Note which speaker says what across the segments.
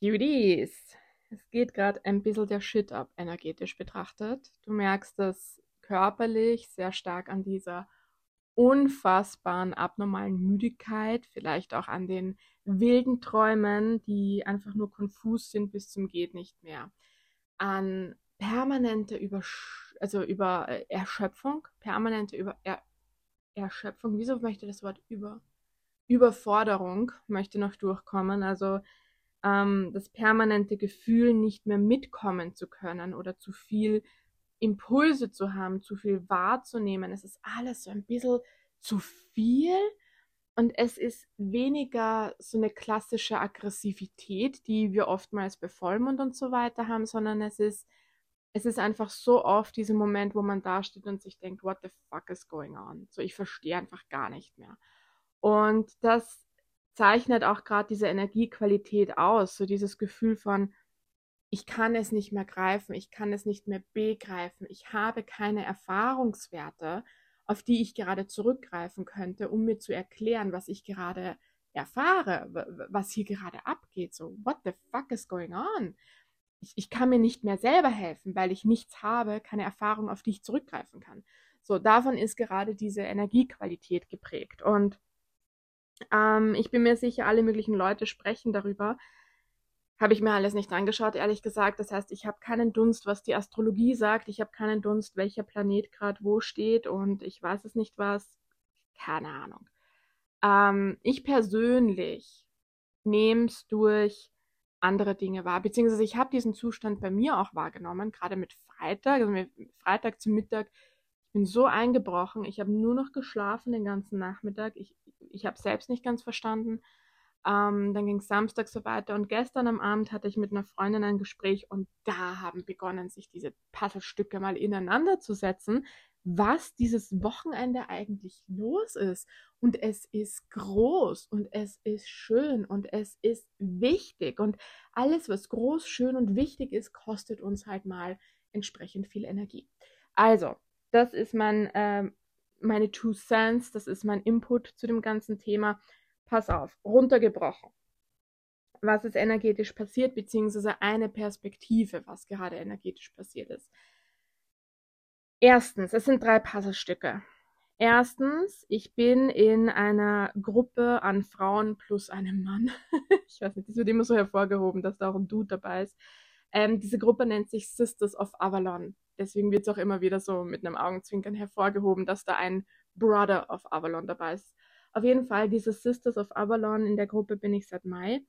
Speaker 1: Cuties, es geht gerade ein bisschen der Shit ab, energetisch betrachtet. Du merkst das körperlich sehr stark an dieser unfassbaren abnormalen Müdigkeit, vielleicht auch an den wilden Träumen, die einfach nur konfus sind bis zum geht nicht mehr, an permanente Übersch also über äh, Erschöpfung, permanente über er Erschöpfung, wieso möchte das Wort über Überforderung möchte noch durchkommen, also ähm, das permanente Gefühl, nicht mehr mitkommen zu können oder zu viel Impulse zu haben, zu viel wahrzunehmen. Es ist alles so ein bisschen zu viel und es ist weniger so eine klassische Aggressivität, die wir oftmals bei Vollmond und so weiter haben, sondern es ist, es ist einfach so oft dieser Moment, wo man da steht und sich denkt, what the fuck is going on? So, ich verstehe einfach gar nicht mehr. Und das zeichnet auch gerade diese Energiequalität aus, so dieses Gefühl von, ich kann es nicht mehr greifen, ich kann es nicht mehr begreifen, ich habe keine Erfahrungswerte, auf die ich gerade zurückgreifen könnte, um mir zu erklären, was ich gerade erfahre, was hier gerade abgeht. So, what the fuck is going on? Ich, ich kann mir nicht mehr selber helfen, weil ich nichts habe, keine Erfahrung, auf die ich zurückgreifen kann. So, davon ist gerade diese Energiequalität geprägt. Und ähm, ich bin mir sicher, alle möglichen Leute sprechen darüber. Habe ich mir alles nicht angeschaut, ehrlich gesagt. Das heißt, ich habe keinen Dunst, was die Astrologie sagt. Ich habe keinen Dunst, welcher Planet gerade wo steht und ich weiß es nicht was. Keine Ahnung. Ähm, ich persönlich nehme es durch andere Dinge wahr, beziehungsweise ich habe diesen Zustand bei mir auch wahrgenommen, gerade mit Freitag, also mit Freitag zum Mittag. Ich bin so eingebrochen, ich habe nur noch geschlafen den ganzen Nachmittag. Ich, ich habe selbst nicht ganz verstanden. Ähm, dann ging es Samstag so weiter und gestern am Abend hatte ich mit einer Freundin ein Gespräch und da haben begonnen, sich diese Puzzlestücke mal ineinander zu setzen, was dieses Wochenende eigentlich los ist. Und es ist groß und es ist schön und es ist wichtig und alles, was groß, schön und wichtig ist, kostet uns halt mal entsprechend viel Energie. Also, das ist mein ähm, meine Two Cents, das ist mein Input zu dem ganzen Thema. Pass auf, runtergebrochen. Was ist energetisch passiert, beziehungsweise eine Perspektive, was gerade energetisch passiert ist. Erstens, es sind drei Puzzlestücke. Erstens, ich bin in einer Gruppe an Frauen plus einem Mann. ich weiß nicht, das wird immer so hervorgehoben, dass da auch ein Dude dabei ist. Ähm, diese Gruppe nennt sich Sisters of Avalon deswegen wird es auch immer wieder so mit einem Augenzwinkern hervorgehoben, dass da ein Brother of Avalon dabei ist. Auf jeden Fall, diese Sisters of Avalon, in der Gruppe bin ich seit Mai.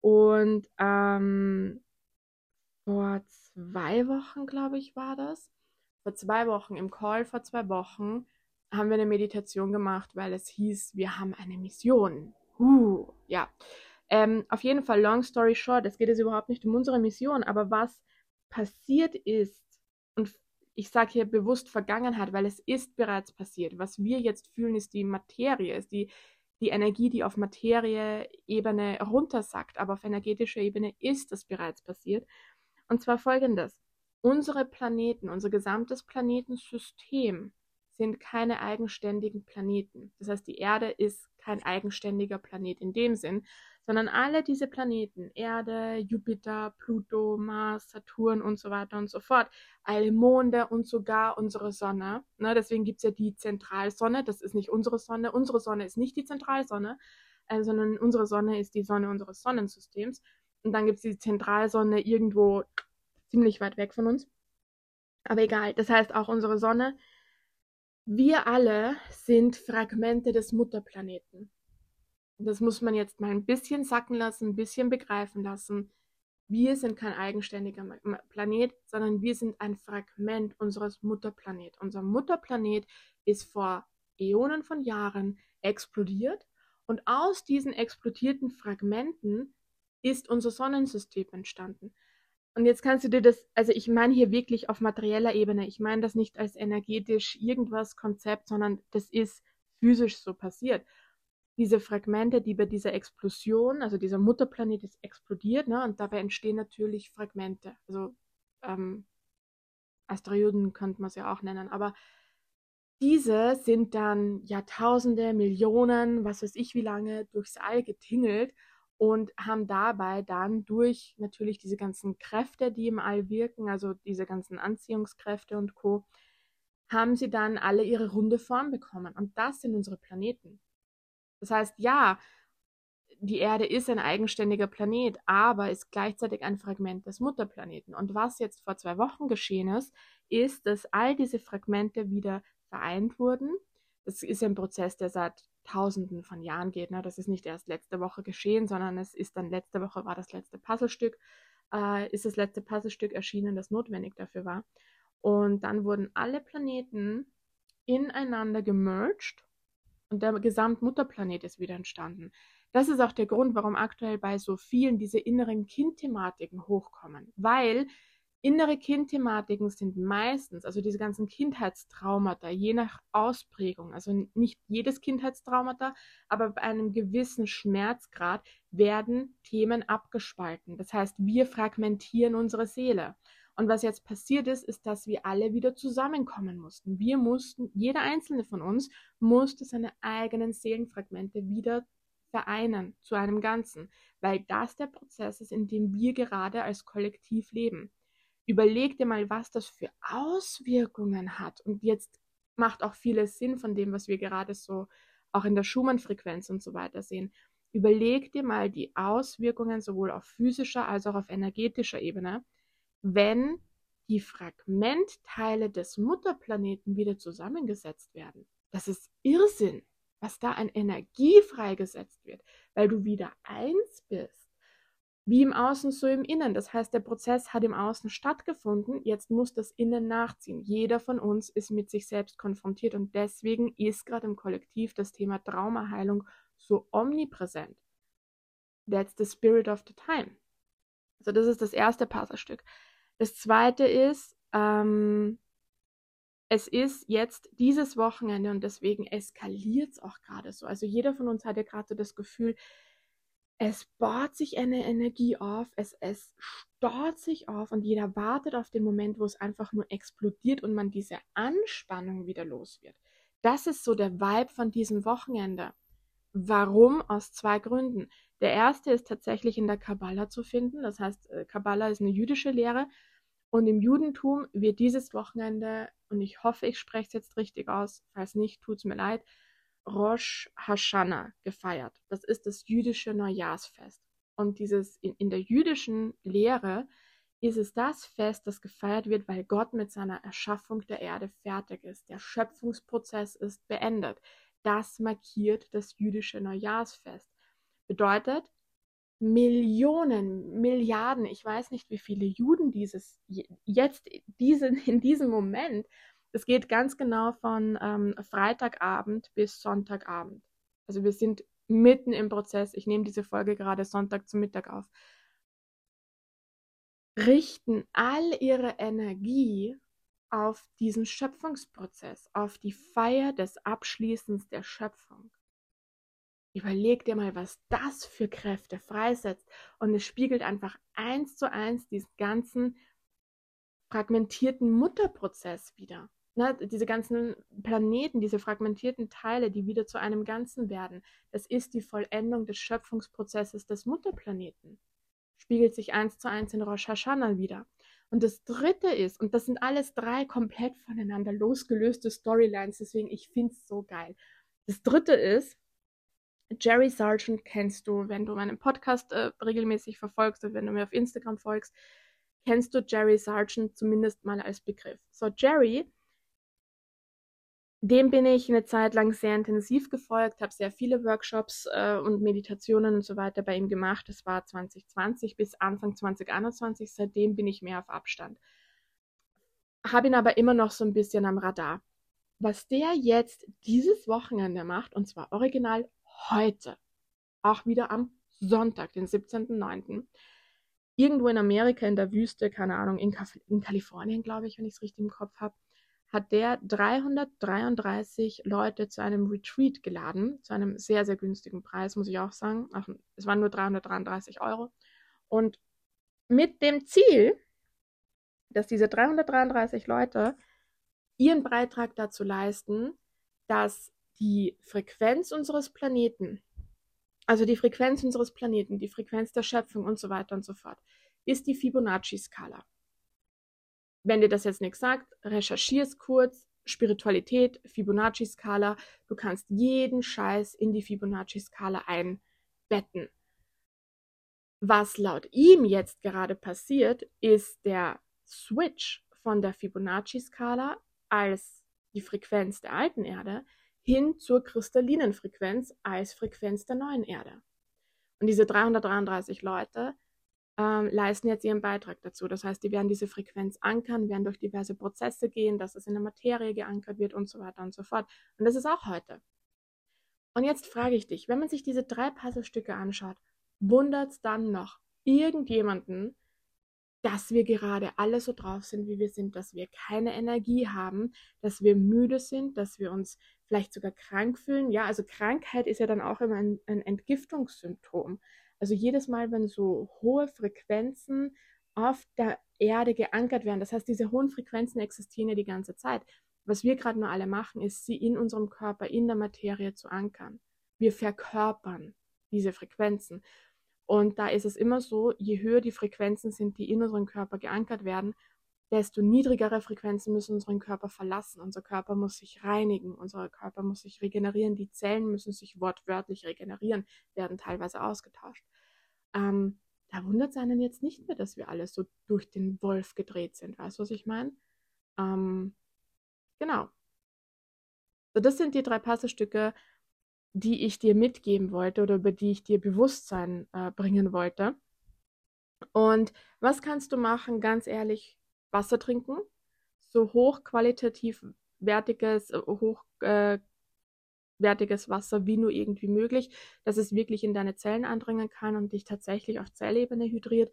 Speaker 1: Und ähm, vor zwei Wochen, glaube ich, war das. Vor zwei Wochen, im Call vor zwei Wochen, haben wir eine Meditation gemacht, weil es hieß, wir haben eine Mission. Uh, ja. Ähm, auf jeden Fall, long story short, es geht jetzt überhaupt nicht um unsere Mission, aber was passiert ist, und ich sage hier bewusst Vergangenheit, weil es ist bereits passiert. Was wir jetzt fühlen, ist die Materie, ist die, die Energie, die auf Materieebene runtersackt, aber auf energetischer Ebene ist das bereits passiert. Und zwar folgendes. Unsere Planeten, unser gesamtes Planetensystem sind keine eigenständigen Planeten. Das heißt, die Erde ist kein eigenständiger Planet in dem Sinn, sondern alle diese Planeten, Erde, Jupiter, Pluto, Mars, Saturn und so weiter und so fort, alle Monde und sogar unsere Sonne. Ne, deswegen gibt es ja die Zentralsonne, das ist nicht unsere Sonne. Unsere Sonne ist nicht die Zentralsonne, äh, sondern unsere Sonne ist die Sonne unseres Sonnensystems. Und dann gibt es die Zentralsonne irgendwo ziemlich weit weg von uns. Aber egal, das heißt auch unsere Sonne. Wir alle sind Fragmente des Mutterplaneten das muss man jetzt mal ein bisschen sacken lassen, ein bisschen begreifen lassen. Wir sind kein eigenständiger Planet, sondern wir sind ein Fragment unseres Mutterplanet. Unser Mutterplanet ist vor Äonen von Jahren explodiert und aus diesen explodierten Fragmenten ist unser Sonnensystem entstanden. Und jetzt kannst du dir das, also ich meine hier wirklich auf materieller Ebene, ich meine das nicht als energetisch irgendwas Konzept, sondern das ist physisch so passiert diese Fragmente, die bei dieser Explosion, also dieser Mutterplanet ist explodiert, ne, und dabei entstehen natürlich Fragmente. Also ähm, Asteroiden könnte man es ja auch nennen, aber diese sind dann Jahrtausende, Millionen, was weiß ich wie lange, durchs All getingelt und haben dabei dann durch natürlich diese ganzen Kräfte, die im All wirken, also diese ganzen Anziehungskräfte und Co., haben sie dann alle ihre runde Form bekommen. Und das sind unsere Planeten. Das heißt, ja, die Erde ist ein eigenständiger Planet, aber ist gleichzeitig ein Fragment des Mutterplaneten. Und was jetzt vor zwei Wochen geschehen ist, ist, dass all diese Fragmente wieder vereint wurden. Das ist ein Prozess, der seit Tausenden von Jahren geht. Ne? Das ist nicht erst letzte Woche geschehen, sondern es ist dann letzte Woche war das letzte Puzzlestück, äh, ist das letzte Puzzlestück erschienen, das notwendig dafür war. Und dann wurden alle Planeten ineinander gemerged und der Gesamtmutterplanet ist wieder entstanden. Das ist auch der Grund, warum aktuell bei so vielen diese inneren Kindthematiken hochkommen, weil innere Kindthematiken sind meistens, also diese ganzen Kindheitstraumata, je nach Ausprägung, also nicht jedes Kindheitstraumata, aber bei einem gewissen Schmerzgrad werden Themen abgespalten. Das heißt, wir fragmentieren unsere Seele. Und was jetzt passiert ist, ist, dass wir alle wieder zusammenkommen mussten. Wir mussten, jeder einzelne von uns musste seine eigenen Seelenfragmente wieder vereinen zu einem Ganzen, weil das der Prozess ist, in dem wir gerade als Kollektiv leben. Überleg dir mal, was das für Auswirkungen hat. Und jetzt macht auch vieles Sinn von dem, was wir gerade so auch in der Schumann-Frequenz und so weiter sehen. Überleg dir mal die Auswirkungen sowohl auf physischer als auch auf energetischer Ebene, wenn die Fragmentteile des Mutterplaneten wieder zusammengesetzt werden. Das ist Irrsinn, was da an Energie freigesetzt wird, weil du wieder eins bist. Wie im Außen, so im Innen. Das heißt, der Prozess hat im Außen stattgefunden, jetzt muss das Innen nachziehen. Jeder von uns ist mit sich selbst konfrontiert und deswegen ist gerade im Kollektiv das Thema Traumaheilung so omnipräsent. That's the spirit of the time. Also das ist das erste Puzzlestück. Das zweite ist, ähm, es ist jetzt dieses Wochenende und deswegen eskaliert es auch gerade so. Also jeder von uns hat ja gerade so das Gefühl, es baut sich eine Energie auf, es, es staut sich auf und jeder wartet auf den Moment, wo es einfach nur explodiert und man diese Anspannung wieder los wird. Das ist so der Vibe von diesem Wochenende. Warum? Aus zwei Gründen. Der erste ist tatsächlich in der Kabbala zu finden. Das heißt, äh, Kabbala ist eine jüdische Lehre. Und im Judentum wird dieses Wochenende, und ich hoffe, ich spreche es jetzt richtig aus, falls nicht, tut es mir leid, Rosh Hashanah gefeiert. Das ist das jüdische Neujahrsfest. Und dieses in, in der jüdischen Lehre ist es das Fest, das gefeiert wird, weil Gott mit seiner Erschaffung der Erde fertig ist. Der Schöpfungsprozess ist beendet. Das markiert das jüdische Neujahrsfest. Bedeutet, Millionen, Milliarden, ich weiß nicht, wie viele Juden dieses jetzt diesen, in diesem Moment, es geht ganz genau von ähm, Freitagabend bis Sonntagabend. Also wir sind mitten im Prozess. Ich nehme diese Folge gerade Sonntag zum Mittag auf. Richten all ihre Energie auf diesen Schöpfungsprozess, auf die Feier des Abschließens der Schöpfung. Überleg dir mal, was das für Kräfte freisetzt. Und es spiegelt einfach eins zu eins diesen ganzen fragmentierten Mutterprozess wieder. Ne, diese ganzen Planeten, diese fragmentierten Teile, die wieder zu einem Ganzen werden, das ist die Vollendung des Schöpfungsprozesses des Mutterplaneten. Spiegelt sich eins zu eins in Rosh Hashanah wieder. Und das dritte ist, und das sind alles drei komplett voneinander losgelöste Storylines, deswegen ich finde es so geil. Das dritte ist, Jerry Sargent kennst du, wenn du meinen Podcast äh, regelmäßig verfolgst und wenn du mir auf Instagram folgst, kennst du Jerry Sargent zumindest mal als Begriff. So, Jerry, dem bin ich eine Zeit lang sehr intensiv gefolgt, habe sehr viele Workshops äh, und Meditationen und so weiter bei ihm gemacht. Das war 2020 bis Anfang 2021. Seitdem bin ich mehr auf Abstand. Habe ihn aber immer noch so ein bisschen am Radar. Was der jetzt dieses Wochenende macht, und zwar original heute, auch wieder am Sonntag, den 17.09., irgendwo in Amerika in der Wüste, keine Ahnung, in, Kaf in Kalifornien, glaube ich, wenn ich es richtig im Kopf habe, hat der 333 Leute zu einem Retreat geladen, zu einem sehr, sehr günstigen Preis, muss ich auch sagen. Ach, es waren nur 333 Euro. Und mit dem Ziel, dass diese 333 Leute ihren Beitrag dazu leisten, dass die Frequenz unseres Planeten also die Frequenz unseres Planeten, die Frequenz der Schöpfung und so weiter und so fort, ist die Fibonacci-Skala. Wenn dir das jetzt nichts sagt, recherchier es kurz. Spiritualität, Fibonacci-Skala. Du kannst jeden Scheiß in die Fibonacci-Skala einbetten. Was laut ihm jetzt gerade passiert, ist der Switch von der Fibonacci-Skala als die Frequenz der alten Erde hin zur kristallinen Frequenz als Frequenz der neuen Erde. Und diese 333 Leute ähm, leisten jetzt ihren Beitrag dazu. Das heißt, die werden diese Frequenz ankern, werden durch diverse Prozesse gehen, dass es in der Materie geankert wird und so weiter und so fort. Und das ist auch heute. Und jetzt frage ich dich, wenn man sich diese drei Puzzlestücke anschaut, wundert es dann noch irgendjemanden, dass wir gerade alle so drauf sind, wie wir sind, dass wir keine Energie haben, dass wir müde sind, dass wir uns vielleicht sogar krank fühlen. Ja, also Krankheit ist ja dann auch immer ein, ein Entgiftungssymptom. Also jedes Mal, wenn so hohe Frequenzen auf der Erde geankert werden, das heißt, diese hohen Frequenzen existieren ja die ganze Zeit. Was wir gerade nur alle machen, ist, sie in unserem Körper, in der Materie zu ankern. Wir verkörpern diese Frequenzen. Und da ist es immer so, je höher die Frequenzen sind, die in unserem Körper geankert werden, desto niedrigere Frequenzen müssen unseren Körper verlassen. Unser Körper muss sich reinigen, unser Körper muss sich regenerieren, die Zellen müssen sich wortwörtlich regenerieren, werden teilweise ausgetauscht. Ähm, da wundert es einen jetzt nicht mehr, dass wir alle so durch den Wolf gedreht sind. Weißt du, was ich meine? Ähm, genau. So, das sind die drei Puzzlestücke, die ich dir mitgeben wollte oder über die ich dir Bewusstsein äh, bringen wollte. Und was kannst du machen? Ganz ehrlich, Wasser trinken, so hochqualitativ wertiges, äh, hochwertiges äh, Wasser wie nur irgendwie möglich, dass es wirklich in deine Zellen eindringen kann und dich tatsächlich auf Zellebene hydriert.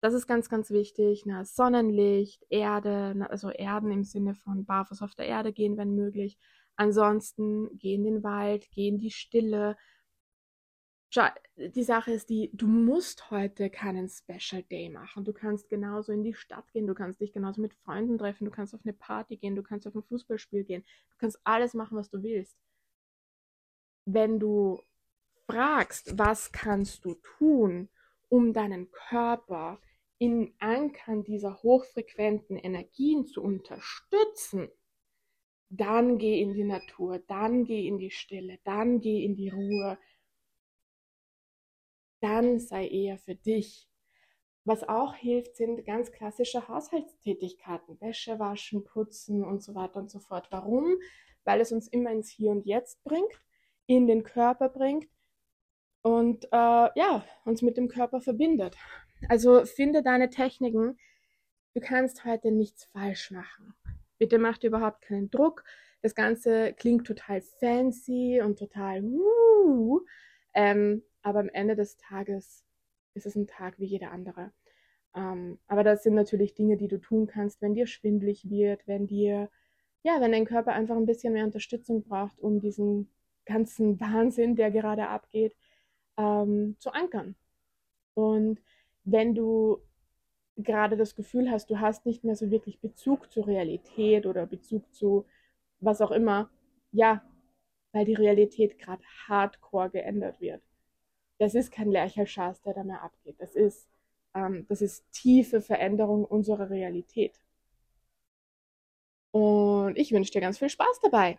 Speaker 1: Das ist ganz, ganz wichtig. Na, Sonnenlicht, Erde, na, also Erden im Sinne von barfuß auf der Erde gehen, wenn möglich. Ansonsten geh in den Wald, geh in die Stille. Die Sache ist die, du musst heute keinen Special Day machen. Du kannst genauso in die Stadt gehen, du kannst dich genauso mit Freunden treffen, du kannst auf eine Party gehen, du kannst auf ein Fußballspiel gehen, du kannst alles machen, was du willst. Wenn du fragst, was kannst du tun, um deinen Körper in Ankern dieser hochfrequenten Energien zu unterstützen, dann geh in die Natur, dann geh in die Stille, dann geh in die Ruhe, dann sei eher für dich. Was auch hilft, sind ganz klassische Haushaltstätigkeiten, Wäsche waschen, putzen und so weiter und so fort. Warum? Weil es uns immer ins Hier und Jetzt bringt, in den Körper bringt und äh, ja, uns mit dem Körper verbindet. Also finde deine Techniken. Du kannst heute nichts falsch machen. Bitte macht überhaupt keinen Druck. Das Ganze klingt total fancy und total uh, ähm, aber am Ende des Tages ist es ein Tag wie jeder andere. Ähm, aber das sind natürlich Dinge, die du tun kannst, wenn dir schwindlig wird, wenn dir, ja, wenn dein Körper einfach ein bisschen mehr Unterstützung braucht, um diesen ganzen Wahnsinn, der gerade abgeht, ähm, zu ankern. Und wenn du gerade das Gefühl hast, du hast nicht mehr so wirklich Bezug zur Realität oder Bezug zu was auch immer, ja, weil die Realität gerade hardcore geändert wird. Das ist kein Lercherschatz, der da mehr abgeht. Das ist, ähm, das ist tiefe Veränderung unserer Realität. Und ich wünsche dir ganz viel Spaß dabei.